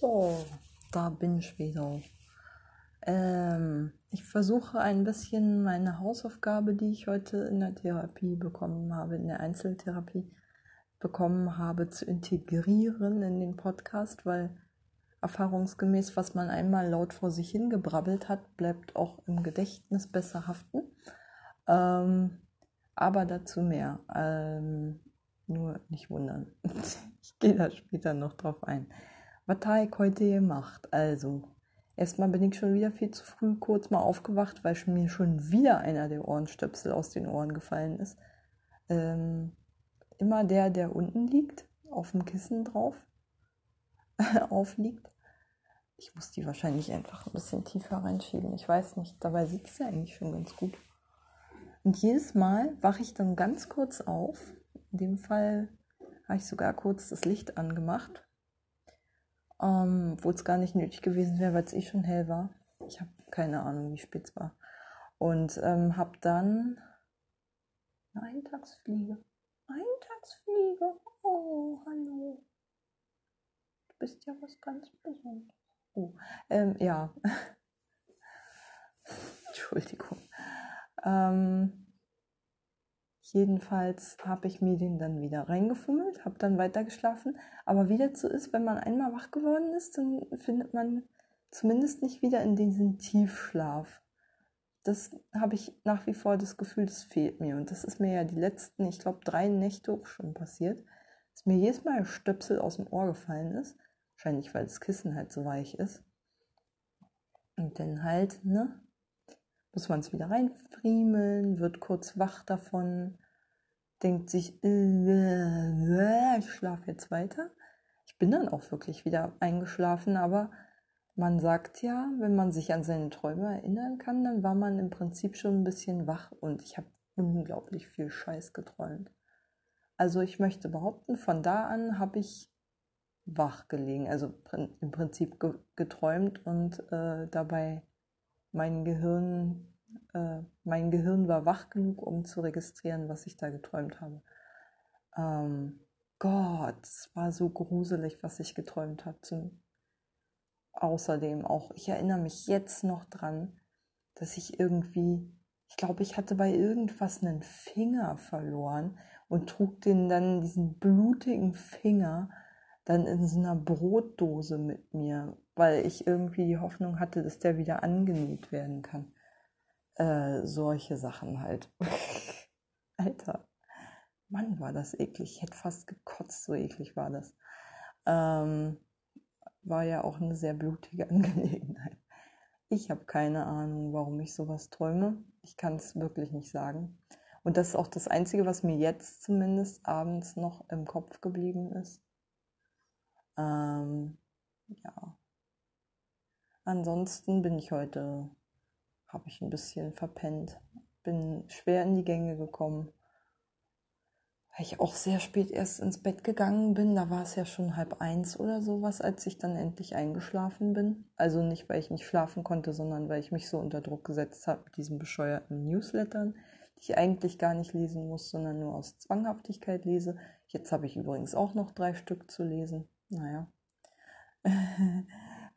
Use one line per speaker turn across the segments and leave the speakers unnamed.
So, da bin ich wieder. Ähm, ich versuche ein bisschen meine Hausaufgabe, die ich heute in der Therapie bekommen habe, in der Einzeltherapie bekommen habe, zu integrieren in den Podcast, weil erfahrungsgemäß, was man einmal laut vor sich hingebrabbelt hat, bleibt auch im Gedächtnis besser haften. Ähm, aber dazu mehr. Ähm, nur nicht wundern. ich gehe da später noch drauf ein. Was ich heute gemacht? Also, erstmal bin ich schon wieder viel zu früh kurz mal aufgewacht, weil mir schon wieder einer der Ohrenstöpsel aus den Ohren gefallen ist. Ähm, immer der, der unten liegt, auf dem Kissen drauf, aufliegt. Ich muss die wahrscheinlich einfach ein bisschen tiefer reinschieben. Ich weiß nicht, dabei sitzt sie eigentlich schon ganz gut. Und jedes Mal wache ich dann ganz kurz auf. In dem Fall habe ich sogar kurz das Licht angemacht ähm, obwohl es gar nicht nötig gewesen wäre, weil es eh schon hell war. Ich habe keine Ahnung, wie spät es war. Und ähm, habe dann eine Eintagsfliege. Eintagsfliege. Oh, hallo. Du bist ja was ganz Besonderes. Oh, ähm, ja. Entschuldigung. Ähm, Jedenfalls habe ich mir den dann wieder reingefummelt, habe dann weitergeschlafen. Aber wie das so ist, wenn man einmal wach geworden ist, dann findet man zumindest nicht wieder in diesen Tiefschlaf. Das habe ich nach wie vor das Gefühl, das fehlt mir. Und das ist mir ja die letzten, ich glaube, drei Nächte auch schon passiert, dass mir jedes Mal ein Stöpsel aus dem Ohr gefallen ist. Wahrscheinlich, weil das Kissen halt so weich ist. Und dann halt, ne, muss man es wieder reinfriemeln, wird kurz wach davon, denkt sich, äh, ich schlafe jetzt weiter. Ich bin dann auch wirklich wieder eingeschlafen, aber man sagt ja, wenn man sich an seine Träume erinnern kann, dann war man im Prinzip schon ein bisschen wach und ich habe unglaublich viel Scheiß geträumt. Also ich möchte behaupten, von da an habe ich wach gelegen, also im Prinzip geträumt und äh, dabei mein Gehirn, äh, mein Gehirn war wach genug, um zu registrieren, was ich da geträumt habe. Ähm, Gott, es war so gruselig, was ich geträumt habe. Zum Außerdem auch, ich erinnere mich jetzt noch dran, dass ich irgendwie, ich glaube, ich hatte bei irgendwas einen Finger verloren und trug den dann, diesen blutigen Finger, dann in so einer Brotdose mit mir, weil ich irgendwie die Hoffnung hatte, dass der wieder angenäht werden kann. Äh, solche Sachen halt. Alter, Mann, war das eklig. Ich hätte fast gekotzt, so eklig war das. Ähm, war ja auch eine sehr blutige Angelegenheit. Ich habe keine Ahnung, warum ich sowas träume. Ich kann es wirklich nicht sagen. Und das ist auch das Einzige, was mir jetzt zumindest abends noch im Kopf geblieben ist. Ähm, ja. Ansonsten bin ich heute, habe ich ein bisschen verpennt, bin schwer in die Gänge gekommen. Weil ich auch sehr spät erst ins Bett gegangen bin, da war es ja schon halb eins oder sowas, als ich dann endlich eingeschlafen bin. Also nicht, weil ich nicht schlafen konnte, sondern weil ich mich so unter Druck gesetzt habe mit diesen bescheuerten Newslettern, die ich eigentlich gar nicht lesen muss, sondern nur aus Zwanghaftigkeit lese. Jetzt habe ich übrigens auch noch drei Stück zu lesen. Naja.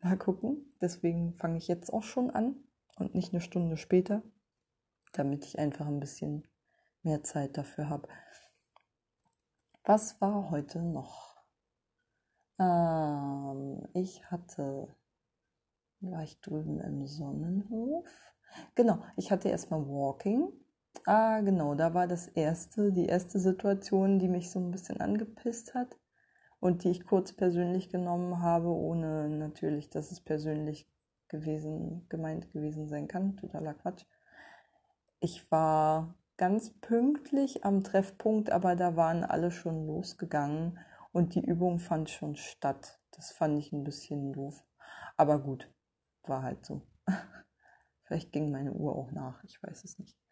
Mal gucken. Deswegen fange ich jetzt auch schon an und nicht eine Stunde später, damit ich einfach ein bisschen mehr Zeit dafür habe. Was war heute noch? Ähm, ich hatte, war ich drüben im Sonnenhof? Genau, ich hatte erstmal Walking. Ah, genau, da war das erste, die erste Situation, die mich so ein bisschen angepisst hat und die ich kurz persönlich genommen habe, ohne natürlich, dass es persönlich gewesen, gemeint gewesen sein kann. Totaler Quatsch. Ich war ganz pünktlich am Treffpunkt, aber da waren alle schon losgegangen und die Übung fand schon statt. Das fand ich ein bisschen doof. Aber gut, war halt so. Vielleicht ging meine Uhr auch nach, ich weiß es nicht.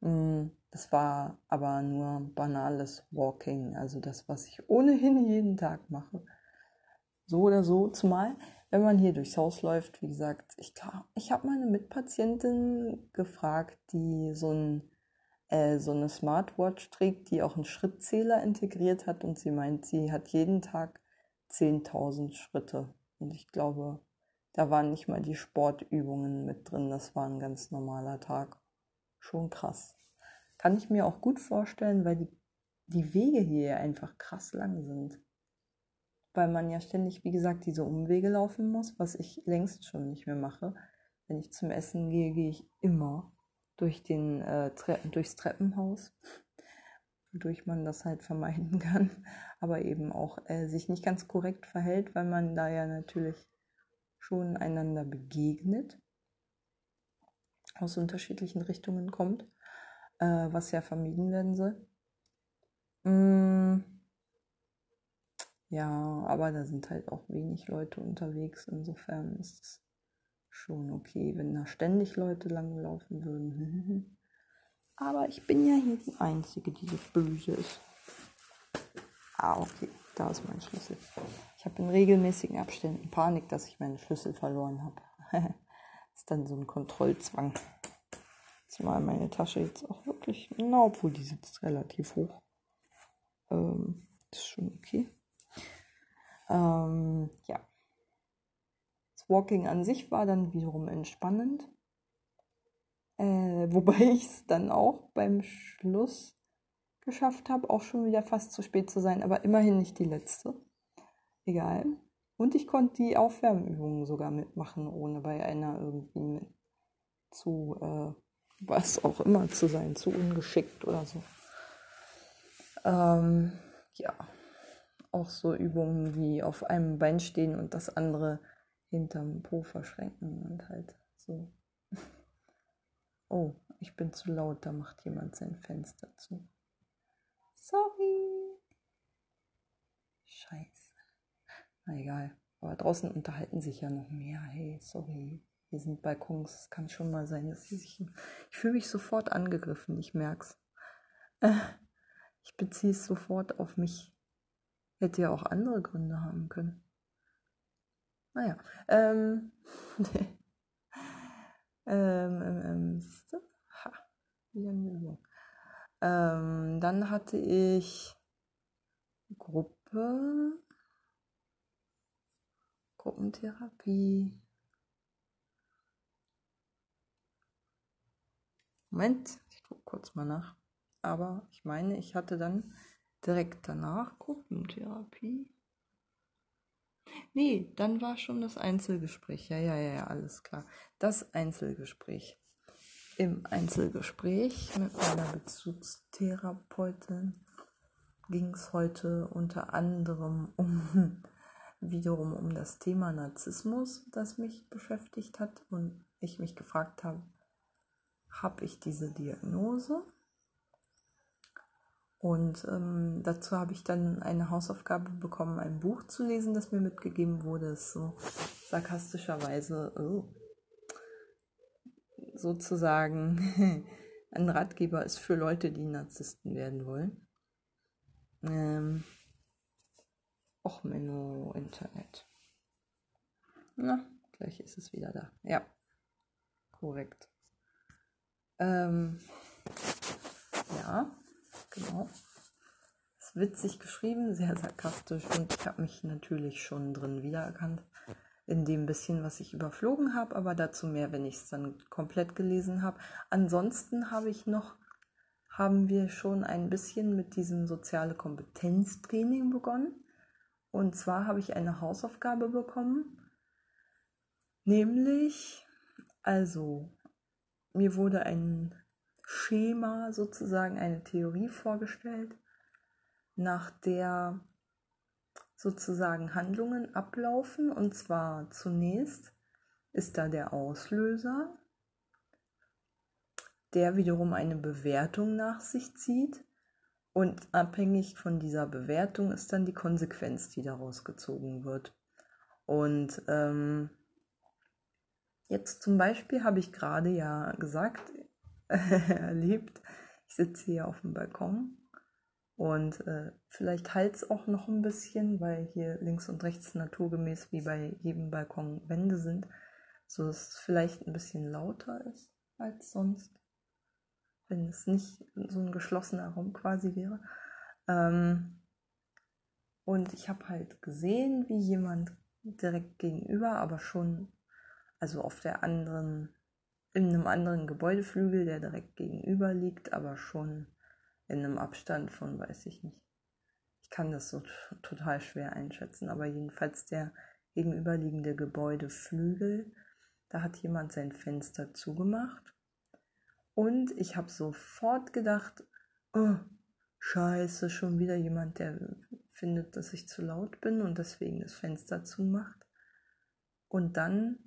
Mm, das war aber nur banales Walking, also das, was ich ohnehin jeden Tag mache. So oder so, zumal wenn man hier durchs Haus läuft, wie gesagt, ich, ich habe meine Mitpatientin gefragt, die so, ein, äh, so eine Smartwatch trägt, die auch einen Schrittzähler integriert hat und sie meint, sie hat jeden Tag 10.000 Schritte Und ich glaube, da waren nicht mal die Sportübungen mit drin. Das war ein ganz normaler Tag. Schon krass. Kann ich mir auch gut vorstellen, weil die, die Wege hier einfach krass lang sind. Weil man ja ständig, wie gesagt, diese Umwege laufen muss, was ich längst schon nicht mehr mache. Wenn ich zum Essen gehe, gehe ich immer durch den, äh, Tre durchs Treppenhaus, wodurch man das halt vermeiden kann, aber eben auch äh, sich nicht ganz korrekt verhält, weil man da ja natürlich schon einander begegnet, aus unterschiedlichen Richtungen kommt, äh, was ja vermieden werden soll. Mm. Ja, aber da sind halt auch wenig Leute unterwegs, insofern ist es schon okay, wenn da ständig Leute langlaufen würden. Aber ich bin ja hier die Einzige, die so böse ist. Ah, okay, da ist mein Schlüssel. Ich habe in regelmäßigen Abständen Panik, dass ich meinen Schlüssel verloren habe. das ist dann so ein Kontrollzwang. Zumal meine Tasche jetzt auch wirklich, na, obwohl die sitzt relativ hoch. Ähm, ist schon okay. Ähm, ja. Walking an sich war dann wiederum entspannend. Äh, wobei ich es dann auch beim Schluss geschafft habe, auch schon wieder fast zu spät zu sein, aber immerhin nicht die letzte. Egal. Und ich konnte die Aufwärmübungen sogar mitmachen, ohne bei einer irgendwie zu, äh, was auch immer zu sein, zu ungeschickt oder so. Ähm, ja, auch so Übungen wie auf einem Bein stehen und das andere hinterm Po verschränken und halt so. Oh, ich bin zu laut, da macht jemand sein Fenster zu. Sorry. Scheiße. Na egal. Aber draußen unterhalten sich ja noch mehr. Hey, sorry. Hier sind Balkons. Es kann schon mal sein, dass sie sich. Ich fühle mich sofort angegriffen, ich merk's. Ich beziehe es sofort auf mich. Hätte ja auch andere Gründe haben können. Naja. Ähm, ähm, ähm, ähm, siehst du? Ha. Ähm, dann hatte ich Gruppe, Gruppentherapie. Moment, ich gucke kurz mal nach. Aber ich meine, ich hatte dann direkt danach Gruppentherapie. Nee, dann war schon das Einzelgespräch. Ja, ja, ja, alles klar. Das Einzelgespräch. Im Einzelgespräch mit meiner Bezugstherapeutin ging es heute unter anderem um wiederum um das Thema Narzissmus, das mich beschäftigt hat und ich mich gefragt habe, habe ich diese Diagnose? Und ähm, dazu habe ich dann eine Hausaufgabe bekommen, ein Buch zu lesen, das mir mitgegeben wurde. Das so sarkastischerweise oh, sozusagen ein Ratgeber ist für Leute, die Narzissten werden wollen. Ähm, Och, Menno, Internet. Na, gleich ist es wieder da. Ja, korrekt. Ähm, ja genau. Ist witzig geschrieben, sehr sarkastisch und ich habe mich natürlich schon drin wiedererkannt. In dem bisschen, was ich überflogen habe, aber dazu mehr, wenn ich es dann komplett gelesen habe. Ansonsten habe ich noch, haben wir schon ein bisschen mit diesem soziale Kompetenztraining begonnen. Und zwar habe ich eine Hausaufgabe bekommen, nämlich, also, mir wurde ein Schema sozusagen eine Theorie vorgestellt, nach der sozusagen Handlungen ablaufen. Und zwar zunächst ist da der Auslöser, der wiederum eine Bewertung nach sich zieht. Und abhängig von dieser Bewertung ist dann die Konsequenz, die daraus gezogen wird. Und ähm, jetzt zum Beispiel habe ich gerade ja gesagt, erlebt. Ich sitze hier auf dem Balkon und äh, vielleicht halt es auch noch ein bisschen, weil hier links und rechts naturgemäß wie bei jedem Balkon Wände sind, so dass es vielleicht ein bisschen lauter ist als sonst, wenn es nicht so ein geschlossener Raum quasi wäre. Ähm, und ich habe halt gesehen, wie jemand direkt gegenüber, aber schon, also auf der anderen, in einem anderen Gebäudeflügel, der direkt gegenüber liegt, aber schon in einem Abstand von, weiß ich nicht. Ich kann das so total schwer einschätzen, aber jedenfalls der gegenüberliegende Gebäudeflügel, da hat jemand sein Fenster zugemacht. Und ich habe sofort gedacht, oh, scheiße, schon wieder jemand, der findet, dass ich zu laut bin und deswegen das Fenster zumacht. Und dann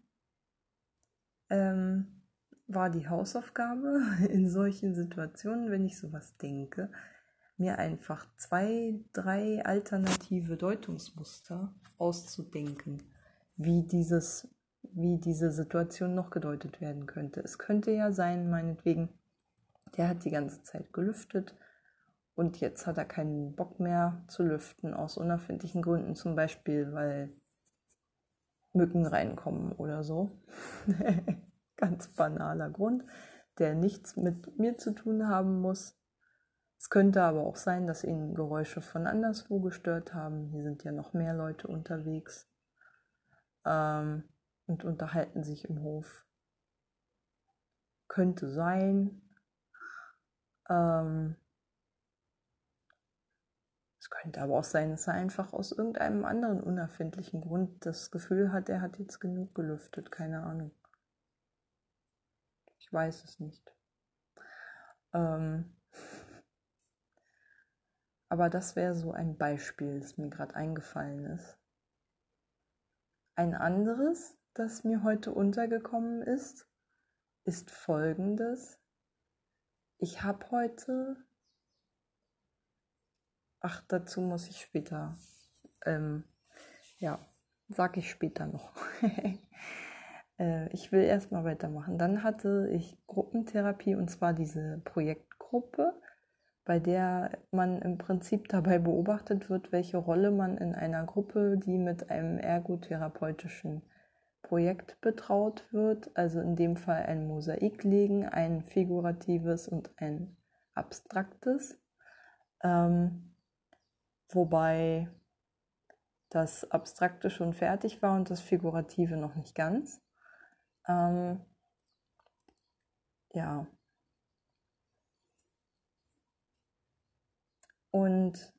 ähm, war die Hausaufgabe in solchen Situationen, wenn ich sowas denke, mir einfach zwei, drei alternative Deutungsmuster auszudenken, wie dieses, wie diese Situation noch gedeutet werden könnte. Es könnte ja sein, meinetwegen, der hat die ganze Zeit gelüftet und jetzt hat er keinen Bock mehr zu lüften aus unerfindlichen Gründen, zum Beispiel weil Mücken reinkommen oder so. Ganz banaler Grund, der nichts mit mir zu tun haben muss. Es könnte aber auch sein, dass ihn Geräusche von anderswo gestört haben. Hier sind ja noch mehr Leute unterwegs ähm, und unterhalten sich im Hof. Könnte sein. Ähm, es könnte aber auch sein, dass er einfach aus irgendeinem anderen unerfindlichen Grund das Gefühl hat, er hat jetzt genug gelüftet. Keine Ahnung. Ich weiß es nicht. Ähm aber das wäre so ein Beispiel, das mir gerade eingefallen ist. Ein anderes, das mir heute untergekommen ist, ist folgendes. Ich habe heute Ach, dazu muss ich später. Ähm, ja, sag ich später noch. äh, ich will erstmal weitermachen. Dann hatte ich Gruppentherapie und zwar diese Projektgruppe, bei der man im Prinzip dabei beobachtet wird, welche Rolle man in einer Gruppe, die mit einem ergotherapeutischen Projekt betraut wird, also in dem Fall ein Mosaik legen, ein figuratives und ein abstraktes. Ähm, wobei das Abstrakte schon fertig war und das Figurative noch nicht ganz. Ähm, ja. Und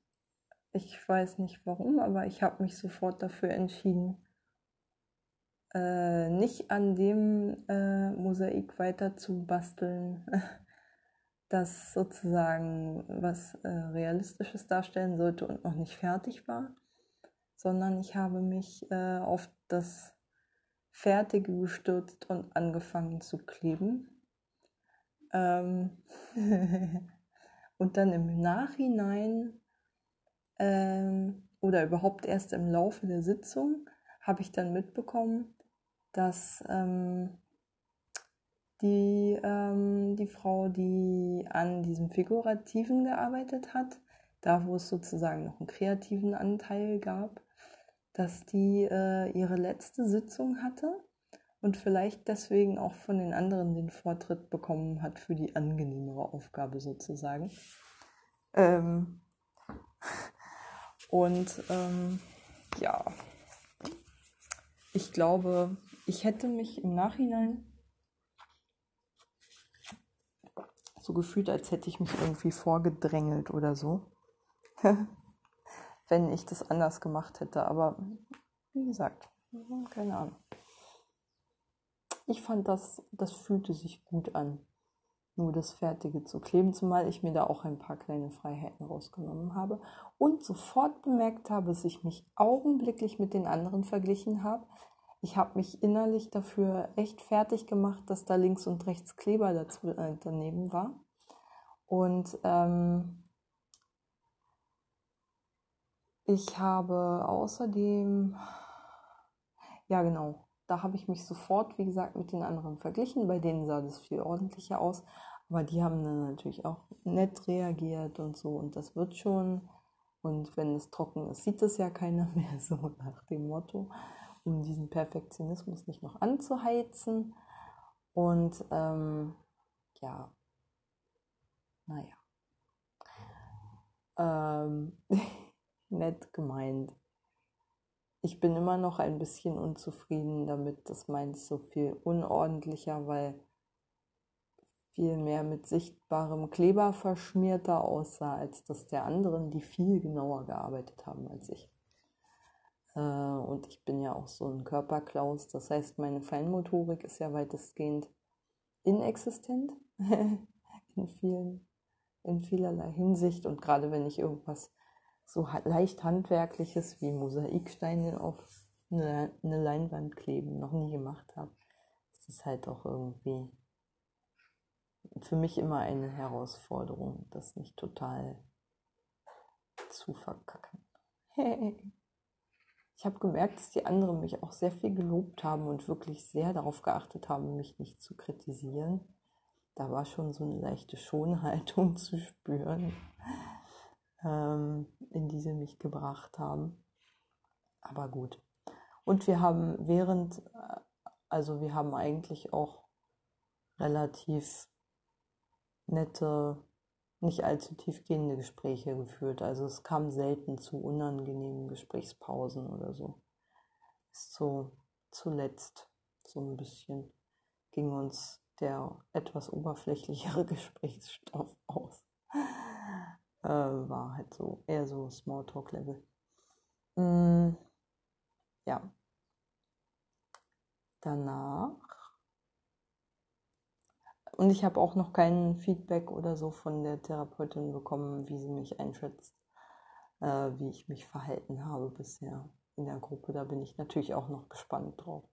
ich weiß nicht warum, aber ich habe mich sofort dafür entschieden, äh, nicht an dem äh, Mosaik weiter zu basteln, das sozusagen was äh, Realistisches darstellen sollte und noch nicht fertig war, sondern ich habe mich äh, auf das Fertige gestürzt und angefangen zu kleben. Ähm und dann im Nachhinein ähm, oder überhaupt erst im Laufe der Sitzung habe ich dann mitbekommen, dass ähm, die, ähm, die Frau, die an diesem Figurativen gearbeitet hat, da wo es sozusagen noch einen kreativen Anteil gab, dass die äh, ihre letzte Sitzung hatte und vielleicht deswegen auch von den anderen den Vortritt bekommen hat für die angenehmere Aufgabe sozusagen. Ähm und ähm, ja, ich glaube, ich hätte mich im Nachhinein so gefühlt, als hätte ich mich irgendwie vorgedrängelt oder so. Wenn ich das anders gemacht hätte. Aber wie gesagt, keine Ahnung. Ich fand das, das fühlte sich gut an, nur das Fertige zu kleben, zumal ich mir da auch ein paar kleine Freiheiten rausgenommen habe und sofort bemerkt habe, dass ich mich augenblicklich mit den anderen verglichen habe. Ich habe mich innerlich dafür echt fertig gemacht, dass da links und rechts Kleber dazu, äh, daneben war. Und ähm, ich habe außerdem, ja genau, da habe ich mich sofort, wie gesagt, mit den anderen verglichen. Bei denen sah das viel ordentlicher aus. Aber die haben dann natürlich auch nett reagiert und so. Und das wird schon. Und wenn es trocken ist, sieht es ja keiner mehr, so nach dem Motto um diesen Perfektionismus nicht noch anzuheizen. Und ähm, ja, naja. Ähm, nett gemeint. ich bin immer noch ein bisschen unzufrieden damit, dass meins so viel unordentlicher, weil viel mehr mit sichtbarem Kleber verschmierter aussah, als dass der anderen, die viel genauer gearbeitet haben als ich. Äh, und ich bin ja auch so ein Körperklaus, das heißt, meine Feinmotorik ist ja weitestgehend inexistent in vielen, in vielerlei Hinsicht. Und gerade wenn ich irgendwas so leicht handwerkliches wie Mosaiksteine auf eine, eine Leinwand kleben noch nie gemacht habe, ist es halt auch irgendwie für mich immer eine Herausforderung, das nicht total zu verkacken. Ich habe gemerkt, dass die anderen mich auch sehr viel gelobt haben und wirklich sehr darauf geachtet haben, mich nicht zu kritisieren. Da war schon so eine leichte Schonhaltung zu spüren, ähm, in die sie mich gebracht haben. Aber gut. Und wir haben während, äh, also wir haben eigentlich auch relativ nette, nicht allzu tiefgehende Gespräche geführt. Also es kam selten zu unangenehmen Gesprächspausen oder so. Ist so zuletzt so ein bisschen ging uns der etwas oberflächlichere Gesprächsstoff aus. Äh, war halt so eher so Smalltalk-Level. Mm, ja. Danach und ich habe auch noch kein Feedback oder so von der Therapeutin bekommen, wie sie mich einschätzt, äh, wie ich mich verhalten habe bisher in der Gruppe. Da bin ich natürlich auch noch gespannt drauf.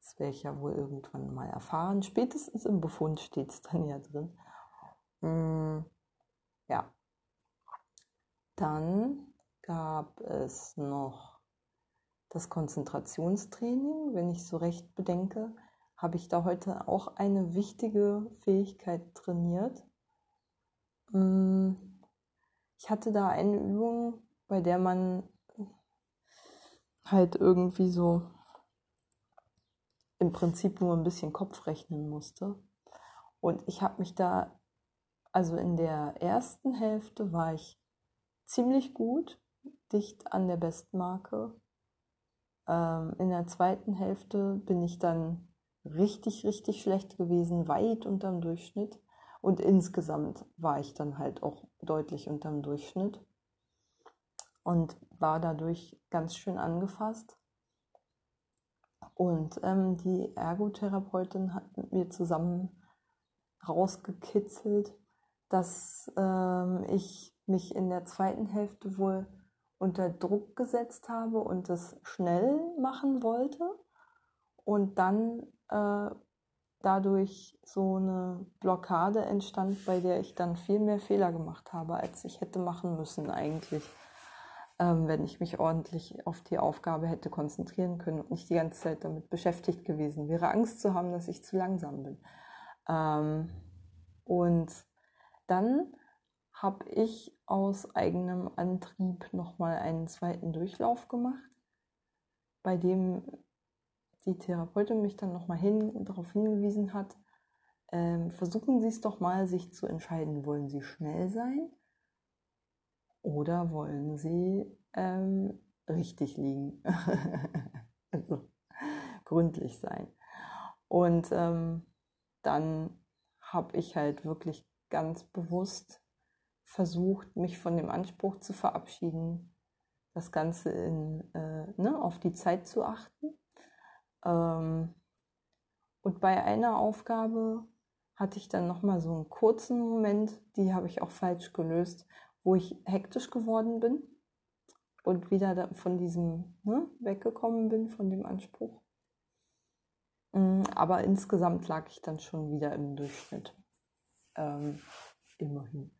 Das werde ich ja wohl irgendwann mal erfahren. Spätestens im Befund steht es dann ja drin. Mm, ja. Dann gab es noch das Konzentrationstraining, wenn ich so recht bedenke habe ich da heute auch eine wichtige Fähigkeit trainiert. Mm, ich hatte da eine Übung, bei der man halt irgendwie so im Prinzip nur ein bisschen Kopf rechnen musste. Und ich habe mich da, also in der ersten Hälfte war ich ziemlich gut, dicht an der Bestmarke. Ähm, in der zweiten Hälfte bin ich dann richtig, richtig schlecht gewesen, weit unterm Durchschnitt. Und insgesamt war ich dann halt auch deutlich unterm Durchschnitt und war dadurch ganz schön angefasst. Und ähm, die Ergotherapeutin hat mit mir zusammen rausgekitzelt, dass ähm, ich mich in der zweiten Hälfte wohl unter Druck gesetzt habe und es schnell machen wollte und dann äh, dadurch so eine Blockade entstand, bei der ich dann viel mehr Fehler gemacht habe, als ich hätte machen müssen eigentlich, ähm, wenn ich mich ordentlich auf die Aufgabe hätte konzentrieren können und nicht die ganze Zeit damit beschäftigt gewesen wäre, Angst zu haben, dass ich zu langsam bin. Ähm, und dann habe ich aus eigenem Antrieb nochmal einen zweiten Durchlauf gemacht, bei dem die Therapeutin mich dann nochmal hin, darauf hingewiesen hat, ähm, versuchen Sie es doch mal, sich zu entscheiden, wollen Sie schnell sein oder wollen Sie ähm, richtig liegen, also gründlich sein. Und ähm, dann habe ich halt wirklich ganz bewusst versucht, mich von dem Anspruch zu verabschieden, das Ganze in, äh, ne, auf die Zeit zu achten ähm, und bei einer Aufgabe hatte ich dann nochmal so einen kurzen Moment, die habe ich auch falsch gelöst, wo ich hektisch geworden bin und wieder von diesem ne, weggekommen bin, von dem Anspruch. Mm, aber insgesamt lag ich dann schon wieder im Durchschnitt. Ähm, immerhin.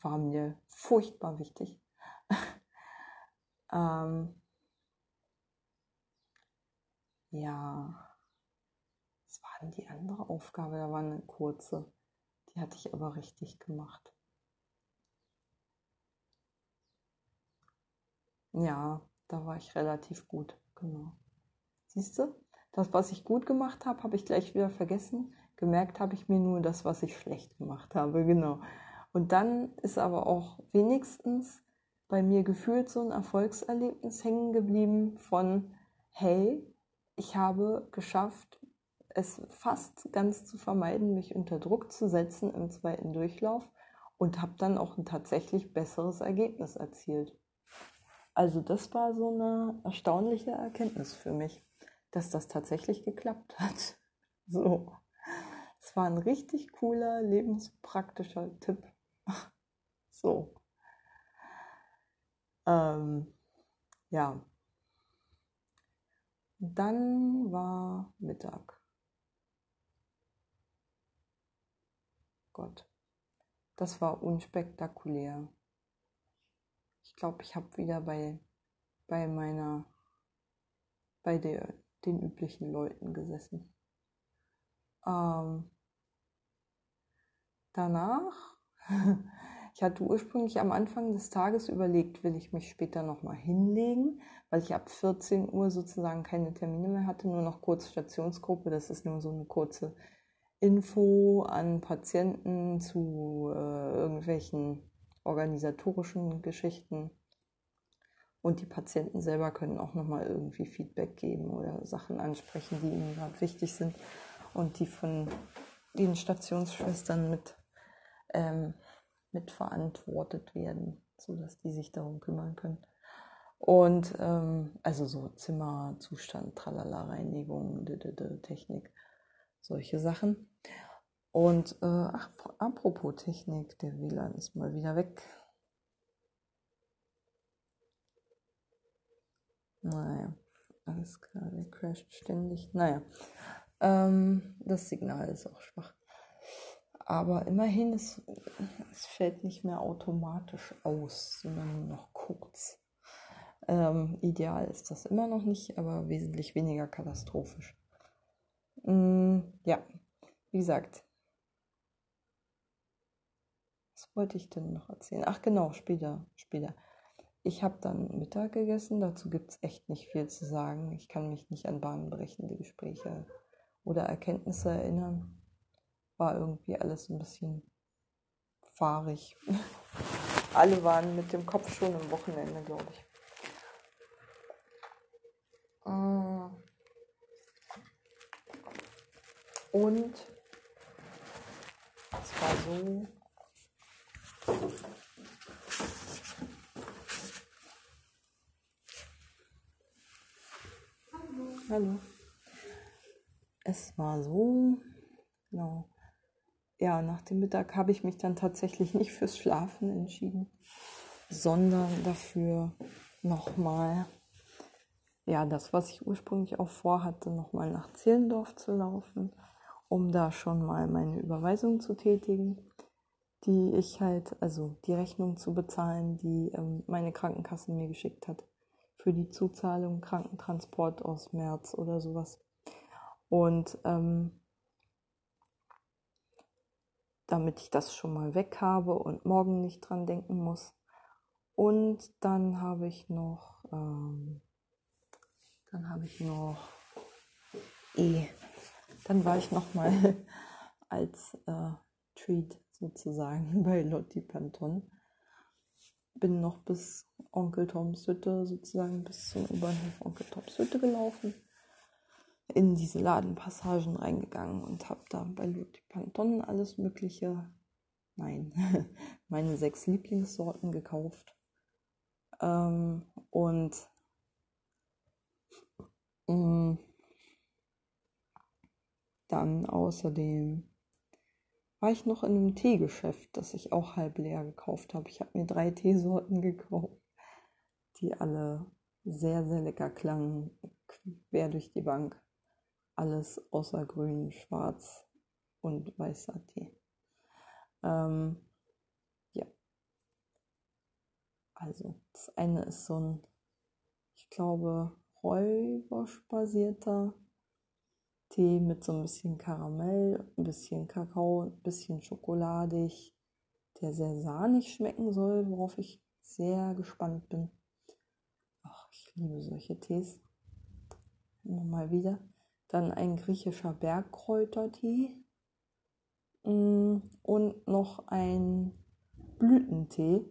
War mir furchtbar wichtig. ähm, ja, was war denn die andere Aufgabe? Da war eine kurze. Die hatte ich aber richtig gemacht. Ja, da war ich relativ gut, genau. Siehst du, das, was ich gut gemacht habe, habe ich gleich wieder vergessen. Gemerkt habe ich mir nur das, was ich schlecht gemacht habe, genau. Und dann ist aber auch wenigstens bei mir gefühlt so ein Erfolgserlebnis hängen geblieben von, hey, ich habe geschafft, es fast ganz zu vermeiden, mich unter Druck zu setzen im zweiten Durchlauf und habe dann auch ein tatsächlich besseres Ergebnis erzielt. Also das war so eine erstaunliche Erkenntnis für mich, dass das tatsächlich geklappt hat. So. Es war ein richtig cooler, lebenspraktischer Tipp. So. Ähm, ja. Dann war Mittag. Gott, das war unspektakulär. Ich glaube, ich habe wieder bei, bei meiner, bei der, den üblichen Leuten gesessen. Ähm, danach, ich hatte ursprünglich am Anfang des Tages überlegt, will ich mich später nochmal hinlegen, weil ich ab 14 Uhr sozusagen keine Termine mehr hatte, nur noch kurz Stationsgruppe. Das ist nur so eine kurze Info an Patienten zu äh, irgendwelchen organisatorischen Geschichten. Und die Patienten selber können auch nochmal irgendwie Feedback geben oder Sachen ansprechen, die ihnen gerade wichtig sind und die von den Stationsschwestern mit, ähm, mit verantwortet werden, sodass die sich darum kümmern können. Und ähm, also so Zimmerzustand, Tralala, Reinigung, Technik, solche Sachen. Und äh, ach, apropos Technik, der WLAN ist mal wieder weg. Naja, alles klar, der crasht ständig. Naja, ähm, das Signal ist auch schwach. Aber immerhin, es, es fällt nicht mehr automatisch aus, sondern nur noch kurz. Ähm, ideal ist das immer noch nicht, aber wesentlich weniger katastrophisch. Mm, ja, wie gesagt. Was wollte ich denn noch erzählen? Ach genau, später, später. Ich habe dann Mittag gegessen, dazu gibt es echt nicht viel zu sagen. Ich kann mich nicht an bahnbrechende Gespräche oder Erkenntnisse erinnern. War irgendwie alles ein bisschen fahrig. Alle waren mit dem Kopf schon am Wochenende, glaube ich. Ah. Und es war so. Hallo. Es war so, genau. Ja, nach dem Mittag habe ich mich dann tatsächlich nicht fürs Schlafen entschieden, sondern dafür nochmal, ja, das, was ich ursprünglich auch vorhatte, nochmal nach Zehlendorf zu laufen, um da schon mal meine Überweisung zu tätigen, die ich halt, also die Rechnung zu bezahlen, die ähm, meine Krankenkasse mir geschickt hat für die Zuzahlung Krankentransport aus März oder sowas. Und ähm, damit ich das schon mal weg habe und morgen nicht dran denken muss. Und dann habe ich noch, ähm, dann habe ich noch, eh, dann war ich noch mal als äh, Treat sozusagen bei Lotti Panton bin noch bis Onkel Toms Hütte, sozusagen bis zum U-Bahnhof Onkel Toms Hütte gelaufen, in diese Ladenpassagen reingegangen und habe da bei Ludwig Panton alles Mögliche, nein, meine sechs Lieblingssorten gekauft. Ähm, und mh, mm, dann außerdem war ich noch in einem Teegeschäft, das ich auch halb leer gekauft habe. Ich habe mir drei Teesorten gekauft, die alle sehr, sehr lecker klangen, quer durch die Bank. Alles außer grün, schwarz und weißer Tee. Ähm, ja. Also, das eine ist so ein, ich glaube, räubersch-basierter Tee mit so ein bisschen Karamell, ein bisschen Kakao, ein bisschen schokoladig, der sehr sahnig schmecken soll, worauf ich sehr gespannt bin. Ach, ich liebe solche Tees. Nochmal wieder. Dann ein griechischer Bergkräutertee mm, und noch ein Blütentee,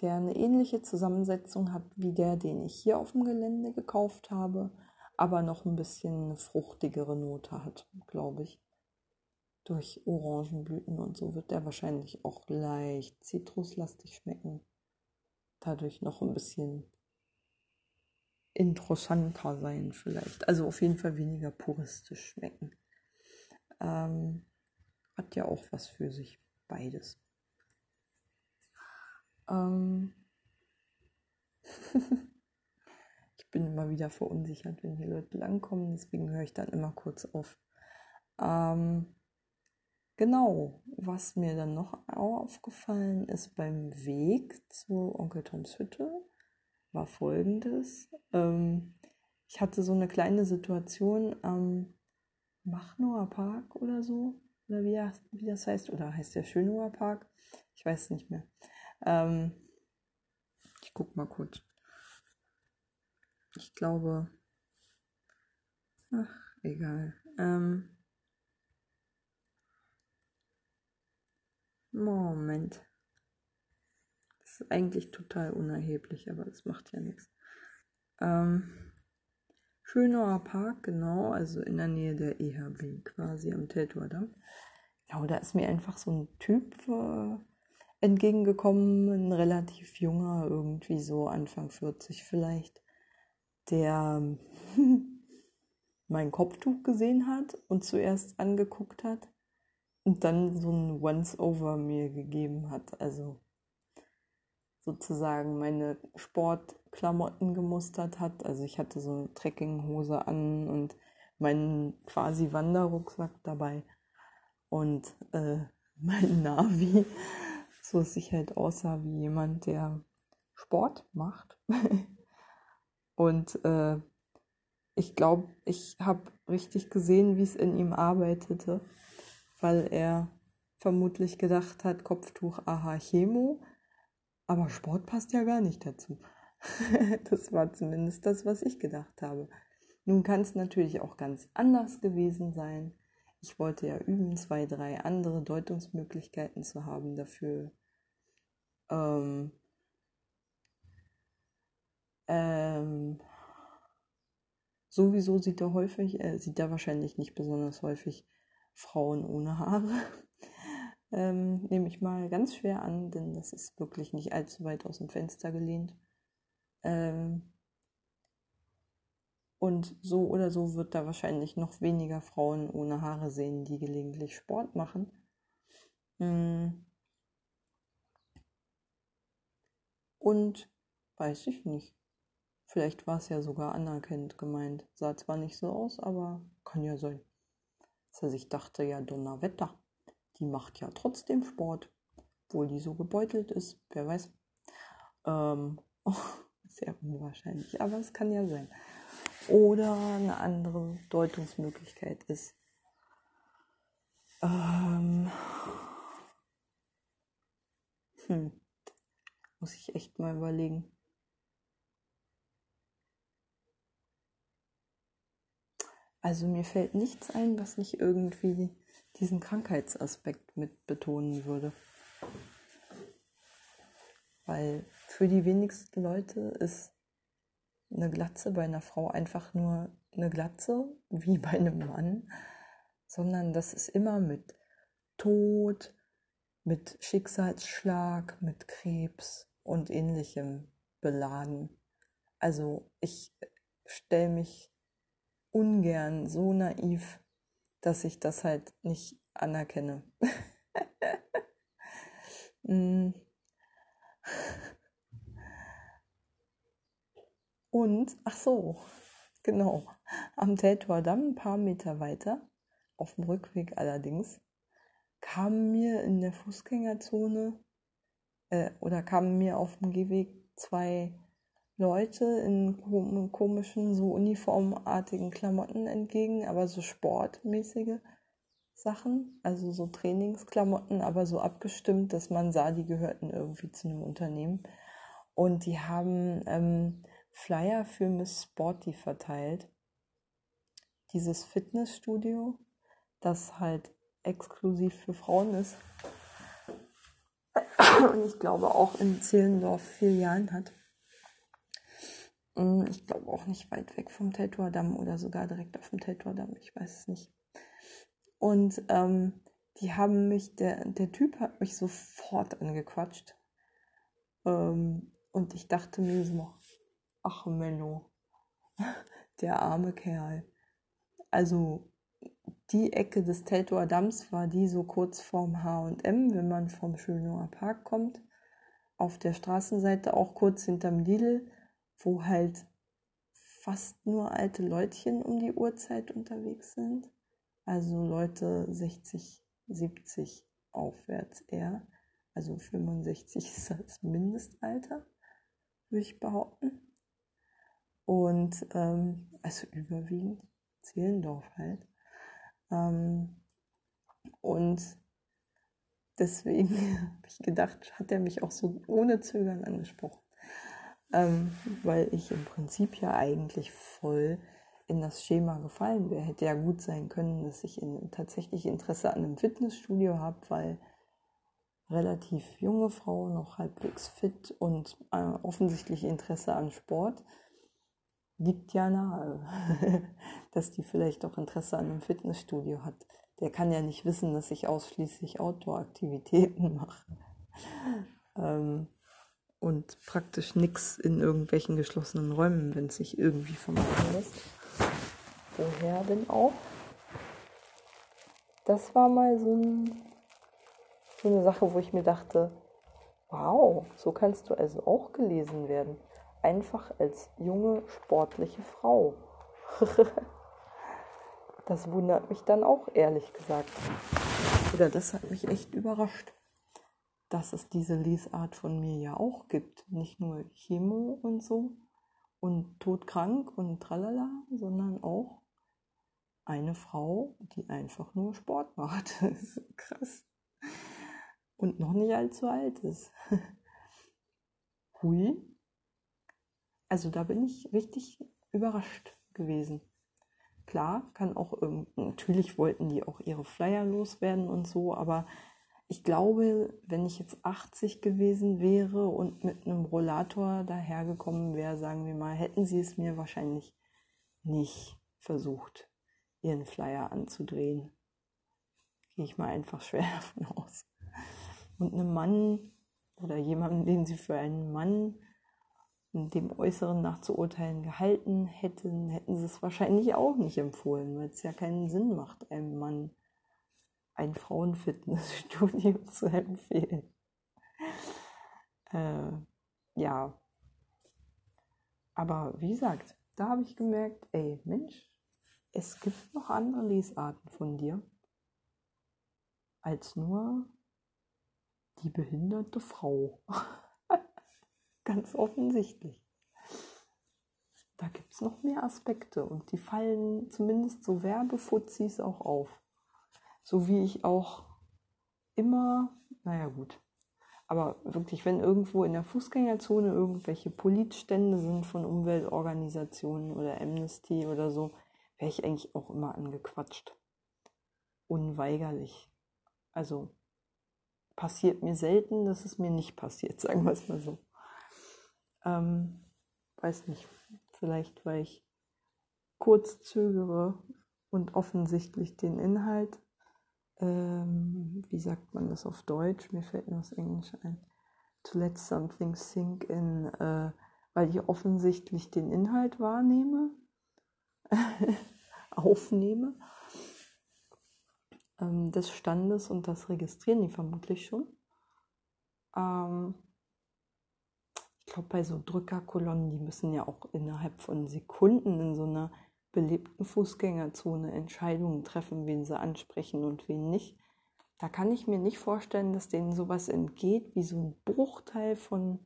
der eine ähnliche Zusammensetzung hat wie der, den ich hier auf dem Gelände gekauft habe, aber noch ein bisschen eine fruchtigere Note hat, glaube ich. Durch Orangenblüten und so wird der wahrscheinlich auch leicht zitruslastig schmecken. Dadurch noch ein bisschen interessanter sein vielleicht. Also auf jeden Fall weniger puristisch schmecken. Ähm, hat ja auch was für sich, beides. Ähm ich bin immer wieder verunsichert, wenn hier Leute langkommen, deswegen höre ich dann immer kurz auf. Ähm genau, was mir dann noch aufgefallen ist beim Weg zu Onkel Toms Hütte, war folgendes. Ähm, ich hatte so eine kleine Situation am Machnower Park oder so, oder wie das, wie das heißt, oder heißt der Schönower Park? Ich weiß nicht mehr. Ähm, ich guck mal kurz. Ich glaube. Ach, egal. Ähm, Moment. Ist eigentlich total unerheblich, aber das macht ja nichts. Ähm, Schönauer Park, genau, also in der Nähe der EHB, quasi am Teltordamm. Ja, da ist mir einfach so ein Typ äh, entgegengekommen, ein relativ junger, irgendwie so Anfang 40 vielleicht, der mein Kopftuch gesehen hat und zuerst angeguckt hat und dann so ein Once-Over mir gegeben hat. Also sozusagen meine Sportklamotten gemustert hat. Also ich hatte so eine Trekkinghose an und meinen quasi Wanderrucksack dabei und äh, mein Navi, so dass ich halt aussah wie jemand, der Sport macht. und äh, ich glaube, ich habe richtig gesehen, wie es in ihm arbeitete, weil er vermutlich gedacht hat, Kopftuch, aha, Chemo, aber Sport passt ja gar nicht dazu. das war zumindest das, was ich gedacht habe. Nun kann es natürlich auch ganz anders gewesen sein. Ich wollte ja üben, zwei, drei andere Deutungsmöglichkeiten zu haben dafür. Ähm, ähm, sowieso sieht er häufig, äh, sieht er wahrscheinlich nicht besonders häufig Frauen ohne Haare ähm, nehme ich mal ganz schwer an, denn das ist wirklich nicht allzu weit aus dem Fenster gelehnt. Ähm, und so oder so wird da wahrscheinlich noch weniger Frauen ohne Haare sehen, die gelegentlich Sport machen. Mm. Und weiß ich nicht. Vielleicht war es ja sogar anerkennend gemeint. Sah zwar nicht so aus, aber kann ja sein. Dass er sich dachte, ja, Donnerwetter die macht ja trotzdem Sport, obwohl die so gebeutelt ist, wer weiß. Ähm, sehr unwahrscheinlich, aber es kann ja sein. Oder eine andere Deutungsmöglichkeit ist, ähm, hm, muss ich echt mal überlegen. Also mir fällt nichts ein, was nicht irgendwie diesen Krankheitsaspekt mit betonen würde. Weil für die wenigsten Leute ist eine Glatze bei einer Frau einfach nur eine Glatze, wie bei einem Mann, sondern das ist immer mit Tod, mit Schicksalsschlag, mit Krebs und ähnlichem beladen. Also ich stelle mich ungern so naiv dass ich das halt nicht anerkenne. Mm. Und, ach so, genau, am Teltordamm, ein paar Meter weiter, auf dem Rückweg allerdings, kamen mir in der Fußgängerzone äh, oder kamen mir auf dem Gehweg zwei Leute in komischen, so uniformartigen Klamotten entgegen, aber so sportmäßige Sachen, also so Trainingsklamotten, aber so abgestimmt, dass man sah, die gehörten irgendwie zu einem Unternehmen. Und die haben ähm, Flyer für Miss Sporty verteilt. Dieses Fitnessstudio, das halt exklusiv für Frauen ist. und ich glaube auch in Zehlendorf Filialen hat. Mm, ich glaube auch nicht weit weg vom Teltower Damm oder sogar direkt auf dem Teltower Damm, ich weiß es nicht. Und ähm, die haben mich, der, der Typ hat mich sofort angequatscht. Ähm, und ich dachte mir so, ach Menno, der arme Kerl. Also die Ecke des Teltower Damms war die so kurz vorm H&M, wenn man vom Schönower Park kommt. Auf der Straßenseite auch kurz hinterm Lidl, wo halt fast nur alte Leutchen um die Uhrzeit unterwegs sind. Also Leute 60, 70 aufwärts eher. Also 65 ist das Mindestalter, würde ich behaupten. Und ähm, also überwiegend Zehlendorf halt. Ähm, und deswegen habe ich gedacht, hat er mich auch so ohne Zögern angesprochen. Ähm, weil ich im Prinzip ja eigentlich voll in das Schema gefallen wäre. Hätte ja gut sein können, dass ich in, tatsächlich Interesse an einem Fitnessstudio habe, weil relativ junge Frau, noch halbwegs fit und äh, offensichtlich Interesse an Sport liegt ja nahe, dass die vielleicht auch Interesse an einem Fitnessstudio hat. Der kann ja nicht wissen, dass ich ausschließlich Outdoor-Aktivitäten mache. Ähm, und praktisch nichts in irgendwelchen geschlossenen Räumen, wenn es sich irgendwie vermeiden lässt. Woher denn auch? Das war mal so, ein, so eine Sache, wo ich mir dachte, wow, so kannst du also auch gelesen werden einfach als junge, sportliche Frau. das wundert mich dann auch, ehrlich gesagt. Oder das hat mich echt überrascht, dass es diese Lesart von mir ja auch gibt. Nicht nur Chemo und so und todkrank und tralala, sondern auch eine Frau, die einfach nur Sport macht. Das ist krass. Und noch nicht allzu alt ist. Hui, also da bin ich richtig überrascht gewesen. Klar, kann auch, natürlich wollten die auch ihre Flyer loswerden und so, aber ich glaube, wenn ich jetzt 80 gewesen wäre und mit einem Rollator dahergekommen wäre, sagen wir mal, hätten sie es mir wahrscheinlich nicht versucht, ihren Flyer anzudrehen. Gehe ich mal einfach schwer davon aus. Und einem Mann oder jemanden, den sie für einen Mann dem Äußeren nach zu urteilen gehalten hätten, hätten sie es wahrscheinlich auch nicht empfohlen, weil es ja keinen Sinn macht, einem Mann ein Frauenfitnessstudio zu empfehlen. Äh, ja. Aber wie gesagt, da habe ich gemerkt, ey, Mensch, es gibt noch andere Lesarten von dir als nur die behinderte Frau. Ganz offensichtlich. Da gibt es noch mehr Aspekte und die fallen zumindest so Werbefuzis auch auf. So wie ich auch immer, naja gut, aber wirklich, wenn irgendwo in der Fußgängerzone irgendwelche Politstände sind von Umweltorganisationen oder Amnesty oder so, wäre ich eigentlich auch immer angequatscht. Unweigerlich. Also passiert mir selten, dass es mir nicht passiert, sagen wir es mal so. Ähm, weiß nicht, vielleicht weil ich kurz zögere und offensichtlich den Inhalt, ähm, wie sagt man das auf Deutsch? Mir fällt nur das Englisch ein. To let something sink in, äh, weil ich offensichtlich den Inhalt wahrnehme, aufnehme ähm, des Standes und das registrieren die vermutlich schon. Ähm, ich glaube, bei so Drückerkolonnen, die müssen ja auch innerhalb von Sekunden in so einer belebten Fußgängerzone Entscheidungen treffen, wen sie ansprechen und wen nicht. Da kann ich mir nicht vorstellen, dass denen sowas entgeht, wie so ein Bruchteil von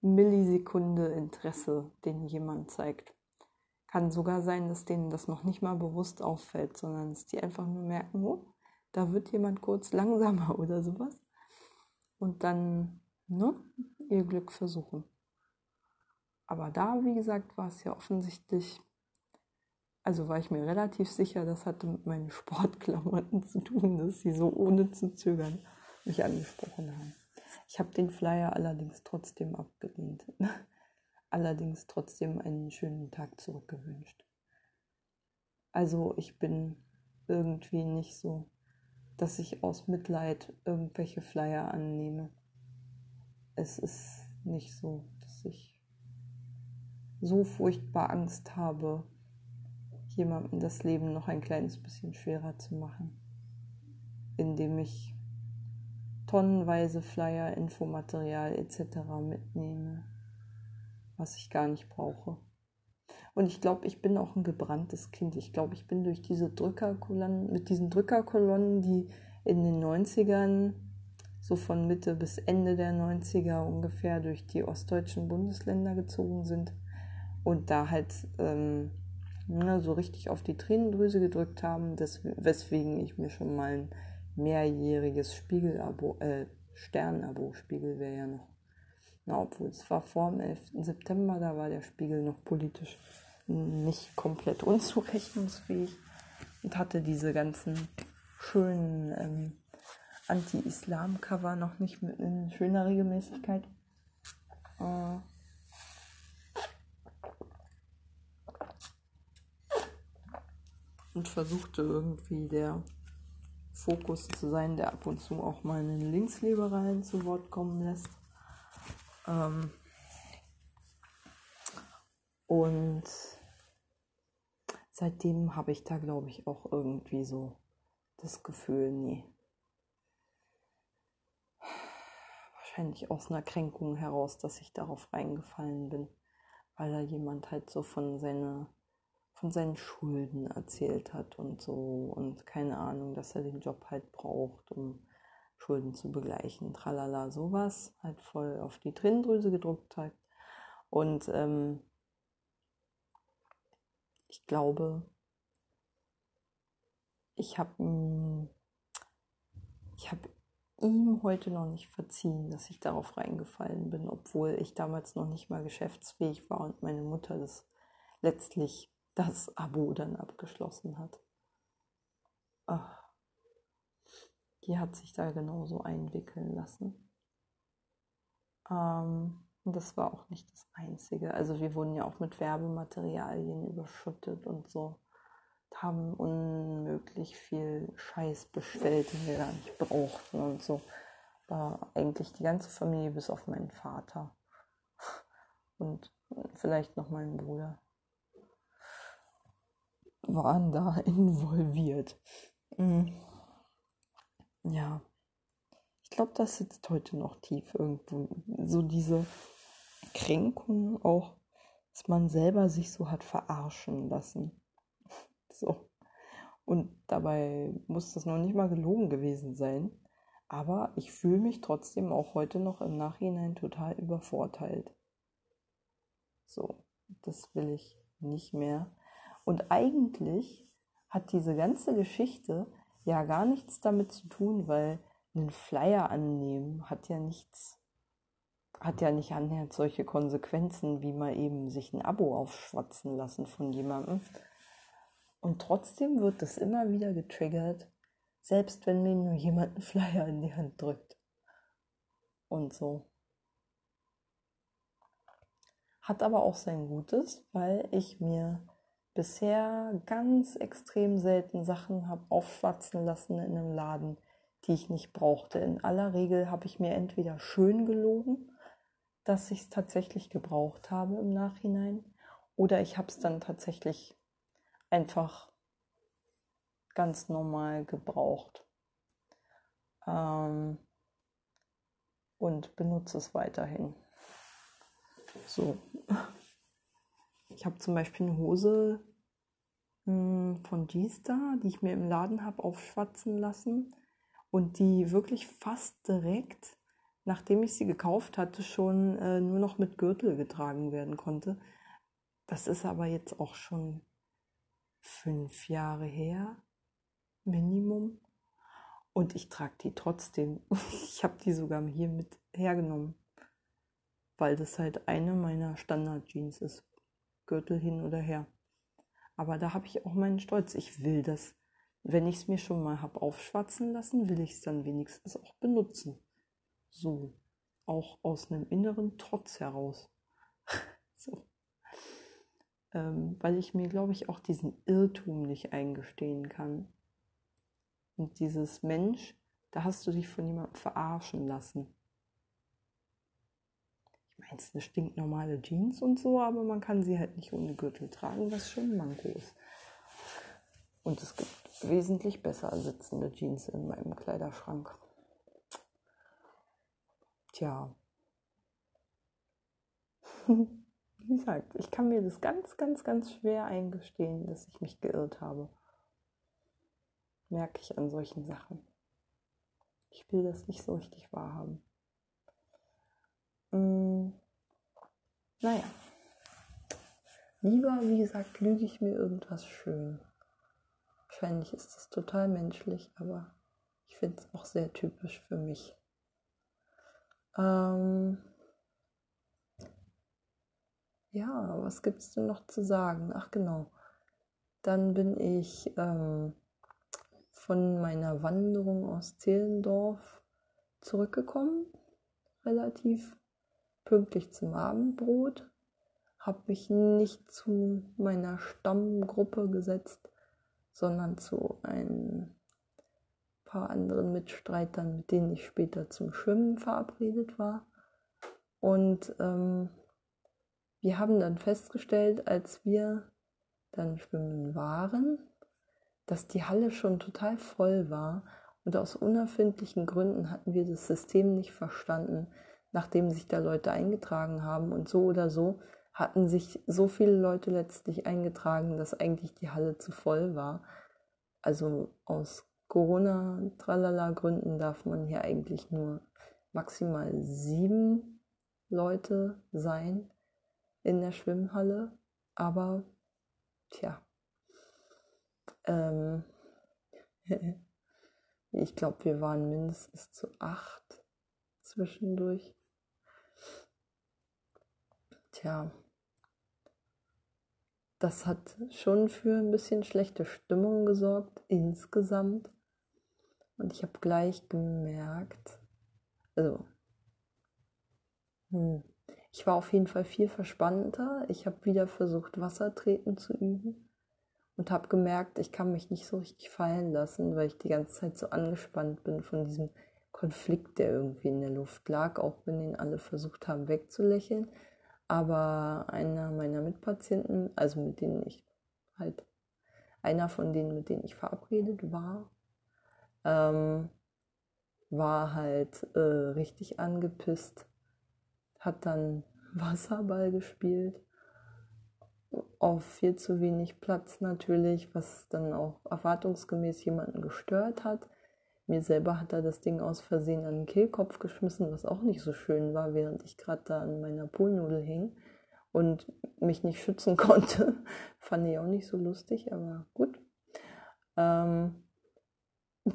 Millisekunde Interesse, den jemand zeigt. Kann sogar sein, dass denen das noch nicht mal bewusst auffällt, sondern dass die einfach nur merken, oh, da wird jemand kurz langsamer oder sowas. Und dann ne, ihr Glück versuchen. Aber da, wie gesagt, war es ja offensichtlich, also war ich mir relativ sicher, das hatte mit meinen Sportklamotten zu tun, dass sie so ohne zu zögern mich angesprochen haben. Ich habe den Flyer allerdings trotzdem abgelehnt. allerdings trotzdem einen schönen Tag zurückgewünscht. Also ich bin irgendwie nicht so, dass ich aus Mitleid irgendwelche Flyer annehme. Es ist nicht so, dass ich so furchtbar Angst habe, jemandem das Leben noch ein kleines bisschen schwerer zu machen, indem ich tonnenweise Flyer, Infomaterial etc. mitnehme, was ich gar nicht brauche. Und ich glaube, ich bin auch ein gebranntes Kind. Ich glaube, ich bin durch diese Drückerkolonnen, mit diesen Drückerkolonnen, die in den 90ern, so von Mitte bis Ende der 90er ungefähr durch die ostdeutschen Bundesländer gezogen sind und da halt ähm, na, so richtig auf die Tränendrüse gedrückt haben, das, weswegen ich mir schon mal ein mehrjähriges Spiegelabo, äh, Sternabo, Spiegel wäre ja noch, na, obwohl es war vor dem 11. September, da war der Spiegel noch politisch nicht komplett unzurechnungsfähig und hatte diese ganzen schönen ähm, Anti-Islam-Cover noch nicht mit in schöner Regelmäßigkeit. Äh, und versuchte irgendwie der Fokus zu sein, der ab und zu auch mal einen Linksliberalen zu Wort kommen lässt. Ähm und seitdem habe ich da, glaube ich, auch irgendwie so das Gefühl, nee. Wahrscheinlich aus einer Kränkung heraus, dass ich darauf reingefallen bin, weil da jemand halt so von seiner von seinen Schulden erzählt hat und so und keine Ahnung, dass er den Job halt braucht, um Schulden zu begleichen, tralala, sowas, halt voll auf die Tränendrüse gedruckt hat. Und ähm, ich glaube, ich habe ich habe ihm heute noch nicht verziehen, dass ich darauf reingefallen bin, obwohl ich damals noch nicht mal geschäftsfähig war und meine Mutter das letztlich das Abo dann abgeschlossen hat. Ach, die hat sich da genauso einwickeln lassen. Ähm, das war auch nicht das Einzige. Also wir wurden ja auch mit Werbematerialien überschüttet und so. Haben unmöglich viel Scheiß bestellt, den wir gar nicht brauchten und so. War eigentlich die ganze Familie bis auf meinen Vater. Und vielleicht noch meinen Bruder waren da involviert. Mhm. Ja, ich glaube, das sitzt heute noch tief irgendwo. So diese Kränkung auch, dass man selber sich so hat verarschen lassen. So. Und dabei muss das noch nicht mal gelogen gewesen sein. Aber ich fühle mich trotzdem auch heute noch im Nachhinein total übervorteilt. So, das will ich nicht mehr. Und eigentlich hat diese ganze Geschichte ja gar nichts damit zu tun, weil einen Flyer annehmen hat ja nichts, hat ja nicht annähernd solche Konsequenzen, wie mal eben sich ein Abo aufschwatzen lassen von jemandem. Und trotzdem wird das immer wieder getriggert, selbst wenn mir nur jemand einen Flyer in die Hand drückt. Und so. Hat aber auch sein Gutes, weil ich mir bisher ganz extrem selten Sachen habe aufschwatzen lassen in einem Laden, die ich nicht brauchte. In aller Regel habe ich mir entweder schön gelogen, dass ich es tatsächlich gebraucht habe im Nachhinein, oder ich habe es dann tatsächlich einfach ganz normal gebraucht ähm, und benutze es weiterhin. So. Ich habe zum Beispiel eine Hose mh, hm, von G-Star, die ich mir im Laden habe aufschwatzen lassen und die wirklich fast direkt, nachdem ich sie gekauft hatte, schon äh, nur noch mit Gürtel getragen werden konnte. Das ist aber jetzt auch schon fünf Jahre her, Minimum. Und ich trage die trotzdem. Ich habe die sogar hier mit hergenommen, weil das halt eine meiner Standard-Jeans ist. Gürtel hin oder her. Aber da habe ich auch meinen Stolz. Ich will das, wenn ich es mir schon mal habe aufschwatzen lassen, will ich es dann wenigstens auch benutzen. So, auch aus einem inneren Trotz heraus. so. Ähm, weil ich mir, glaube ich, auch diesen Irrtum nicht eingestehen kann. Und dieses Mensch, da hast du dich von jemandem verarschen lassen. Eine stinknormale Jeans und so, aber man kann sie halt nicht ohne Gürtel tragen, was schon ein Manko ist. Und es gibt wesentlich besser sitzende Jeans in meinem Kleiderschrank. Tja. Wie gesagt, ich kann mir das ganz, ganz, ganz schwer eingestehen, dass ich mich geirrt habe. Merke ich an solchen Sachen. Ich will das nicht so richtig wahrhaben. Hm, naja. Lieber, wie gesagt, lüge ich mir irgendwas schön. Wahrscheinlich ist das total menschlich, aber ich finde es auch sehr typisch für mich. Ähm ja, was gibt es denn noch zu sagen? Ach genau. Dann bin ich ähm, von meiner Wanderung aus Zehlendorf zurückgekommen, relativ pünktlich zum Abendbrot, habe mich nicht zu meiner Stammgruppe gesetzt, sondern zu ein paar anderen Mitstreitern, mit denen ich später zum Schwimmen verabredet war. Und ähm, wir haben dann festgestellt, als wir dann schwimmen waren, dass die Halle schon total voll war und aus unerfindlichen Gründen hatten wir das System nicht verstanden, nachdem sich da Leute eingetragen haben und so oder so hatten sich so viele Leute letztlich eingetragen, dass eigentlich die Halle zu voll war. Also aus Corona-Tralala-Gründen darf man hier eigentlich nur maximal sieben Leute sein in der Schwimmhalle. Aber, tja, ähm, ich glaube, wir waren mindestens zu acht zwischendurch. Tja, das hat schon für ein bisschen schlechte Stimmung gesorgt insgesamt. Und ich habe gleich gemerkt, also, hm, ich war auf jeden Fall viel verspannter. Ich habe wieder versucht, Wassertreten zu üben und habe gemerkt, ich kann mich nicht so richtig fallen lassen, weil ich die ganze Zeit so angespannt bin von diesem Konflikt, der irgendwie in der Luft lag, auch wenn ihn alle versucht haben wegzulächeln. Aber einer meiner Mitpatienten, also mit denen ich halt, einer von denen, mit denen ich verabredet war, ähm, war halt äh, richtig angepisst, hat dann Wasserball gespielt, auf viel zu wenig Platz natürlich, was dann auch erwartungsgemäß jemanden gestört hat. Mir selber hat er das Ding aus Versehen an den Kehlkopf geschmissen, was auch nicht so schön war, während ich gerade da an meiner Poolnudel hing und mich nicht schützen konnte. Fand ich auch nicht so lustig, aber gut. Ähm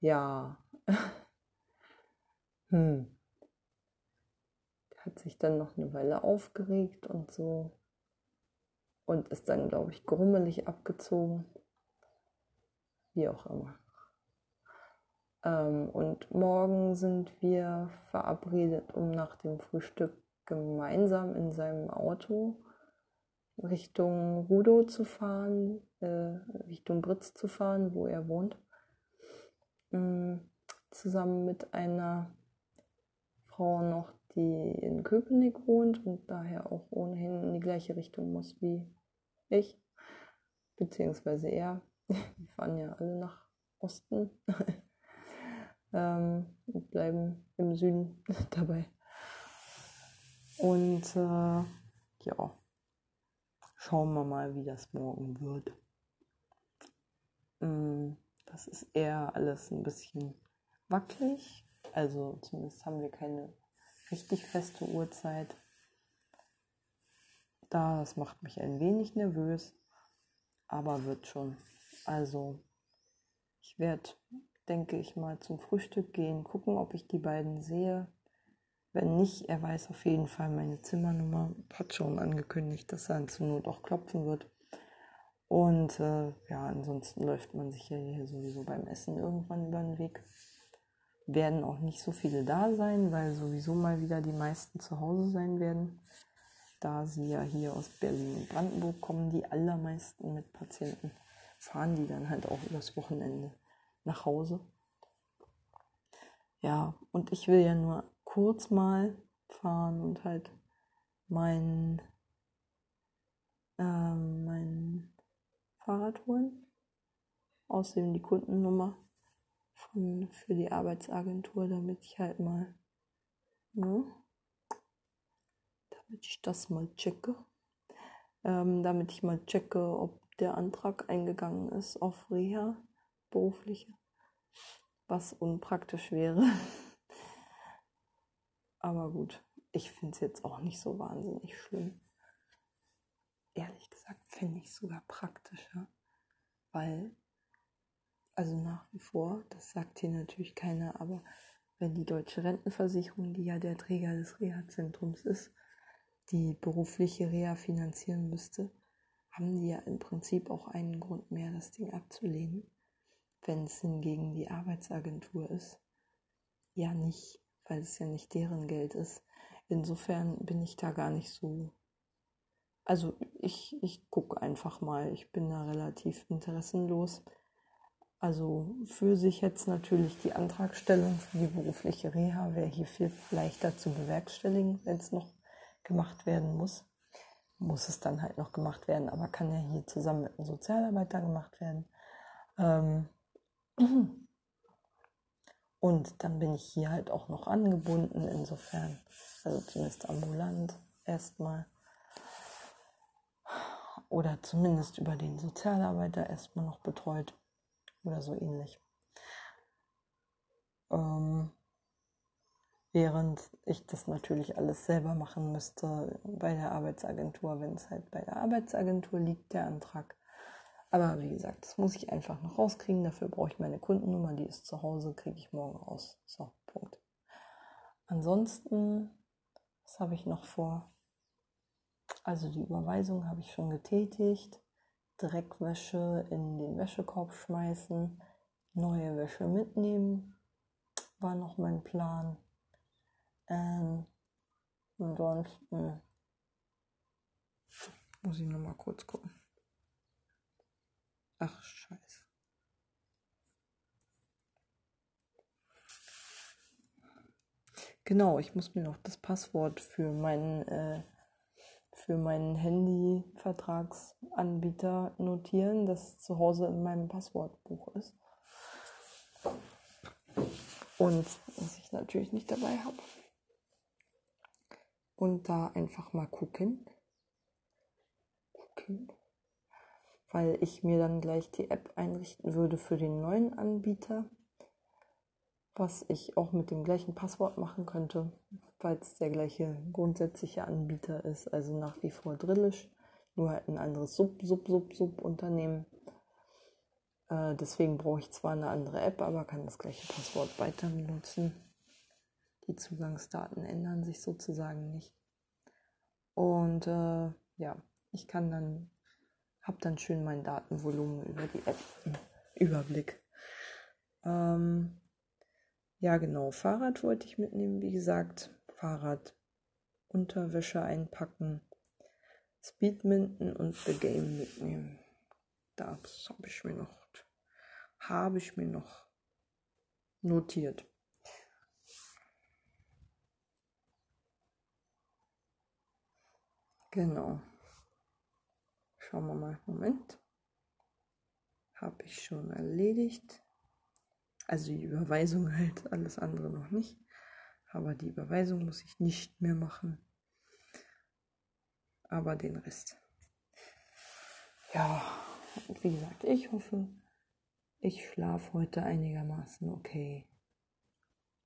ja. hm. Hat sich dann noch eine Weile aufgeregt und so. Und ist dann, glaube ich, grummelig abgezogen wie auch immer. Ähm, und morgen sind wir verabredet, um nach dem Frühstück gemeinsam in seinem Auto Richtung Rudo zu fahren, äh, Richtung Britz zu fahren, wo er wohnt. Ähm, zusammen mit einer Frau noch, die in Köpenick wohnt und daher auch ohnehin in die gleiche Richtung muss wie ich, beziehungsweise er. Die fahren ja alle nach Osten ähm, und bleiben im Süden dabei. Und äh, ja, schauen wir mal, wie das morgen wird. Mm, das ist eher alles ein bisschen wackelig. Also zumindest haben wir keine richtig feste Uhrzeit. Das macht mich ein wenig nervös, aber wird schon. Also ich werde, denke ich mal, zum Frühstück gehen, gucken, ob ich die beiden sehe. Wenn nicht, er weiß auf jeden Fall meine Zimmernummer, hat schon angekündigt, dass er zur Not auch klopfen wird. Und äh, ja, ansonsten läuft man sich ja hier sowieso beim Essen irgendwann über den Weg. werden auch nicht so viele da sein, weil sowieso mal wieder die meisten zu Hause sein werden. Da sie ja hier aus Berlin und Brandenburg kommen, die allermeisten mit Patienten, fahren die dann halt auch übers Wochenende nach Hause. Ja, und ich will ja nur kurz mal fahren und halt mein, ähm, mein Fahrrad holen. Außerdem die Kundennummer von, für die Arbeitsagentur, damit ich halt mal, ne, damit ich das mal checke. Ähm, damit ich mal checke, ob der Antrag eingegangen ist auf Reha, berufliche, was unpraktisch wäre. Aber gut, ich finde es jetzt auch nicht so wahnsinnig schlimm. Ehrlich gesagt finde ich es sogar praktischer, weil also nach wie vor, das sagt hier natürlich keiner, aber wenn die deutsche Rentenversicherung, die ja der Träger des Reha-Zentrums ist, die berufliche Reha finanzieren müsste, haben die ja im Prinzip auch einen Grund mehr, das Ding abzulehnen. Wenn es hingegen die Arbeitsagentur ist, ja nicht, weil es ja nicht deren Geld ist. Insofern bin ich da gar nicht so. Also ich, ich gucke einfach mal, ich bin da relativ interessenlos. Also für sich jetzt natürlich die Antragstellung für die berufliche Reha wäre hier viel leichter zu bewerkstelligen, wenn es noch gemacht werden muss. Muss es dann halt noch gemacht werden, aber kann ja hier zusammen mit einem Sozialarbeiter gemacht werden. Ähm und dann bin ich hier halt auch noch angebunden, insofern, also zumindest ambulant erstmal. Oder zumindest über den Sozialarbeiter erstmal noch betreut oder so ähnlich. Ähm, während ich das natürlich alles selber machen müsste bei der Arbeitsagentur, wenn es halt bei der Arbeitsagentur liegt, der Antrag. Aber wie gesagt, das muss ich einfach noch rauskriegen. Dafür brauche ich meine Kundennummer, die ist zu Hause, kriege ich morgen raus. So, Punkt. Ansonsten, was habe ich noch vor? Also die Überweisung habe ich schon getätigt. Dreckwäsche in den Wäschekorb schmeißen, neue Wäsche mitnehmen, war noch mein Plan. Ähm, ansonsten muss ich noch mal kurz gucken. Ach, scheiße. Genau, ich muss mir noch das Passwort für meinen äh, für meinen Handyvertragsanbieter notieren, das zu Hause in meinem Passwortbuch ist. Und was ich natürlich nicht dabei habe. Und da einfach mal gucken. Gucken. Weil ich mir dann gleich die App einrichten würde für den neuen Anbieter. Was ich auch mit dem gleichen Passwort machen könnte weil es der gleiche grundsätzliche Anbieter ist, also nach wie vor Drillisch, nur halt ein anderes Sub, Sub, Sub, Sub-Unternehmen. Äh, deswegen brauche ich zwar eine andere App, aber kann das gleiche Passwort weiter benutzen. Die Zugangsdaten ändern sich sozusagen nicht. Und äh, ja, ich kann dann, habe dann schön mein Datenvolumen über die App im Überblick. Ähm, ja, genau, Fahrrad wollte ich mitnehmen, wie gesagt. Fahrrad, Unterwäsche einpacken, Speedminton und The Game mitnehmen. Das habe ich mir noch, habe ich mir noch notiert. Genau. Schauen wir mal. Moment. Habe ich schon erledigt. Also die Überweisung halt, alles andere noch nicht. Aber die Überweisung muss ich nicht mehr machen. Aber den Rest. Ja, wie gesagt, ich hoffe, ich schlafe heute einigermaßen okay.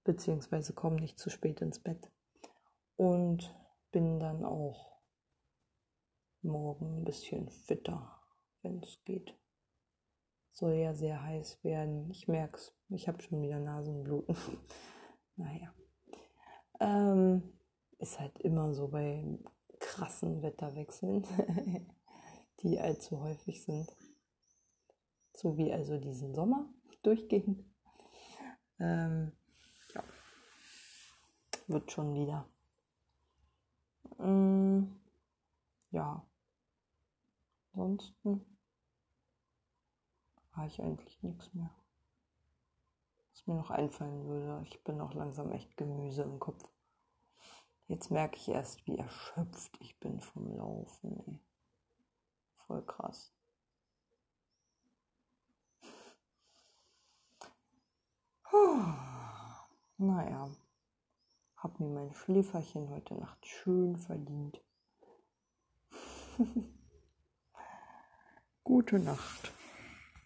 Beziehungsweise komme nicht zu spät ins Bett. Und bin dann auch morgen ein bisschen fitter, wenn es geht. Soll ja sehr heiß werden. Ich merke es. Ich habe schon wieder Nasenbluten. naja. Ähm, ist halt immer so bei krassen Wetterwechseln, die allzu häufig sind. So wie also diesen Sommer durchgehend. Ähm, wird schon wieder. Mm, ja. Ansonsten habe ich eigentlich nichts mehr. Was mir noch einfallen würde. Ich bin auch langsam echt Gemüse im Kopf. Jetzt merke ich erst, wie erschöpft ich bin vom Laufen. Ey. Voll krass. Naja, hab mir mein Schläferchen heute Nacht schön verdient. Gute Nacht.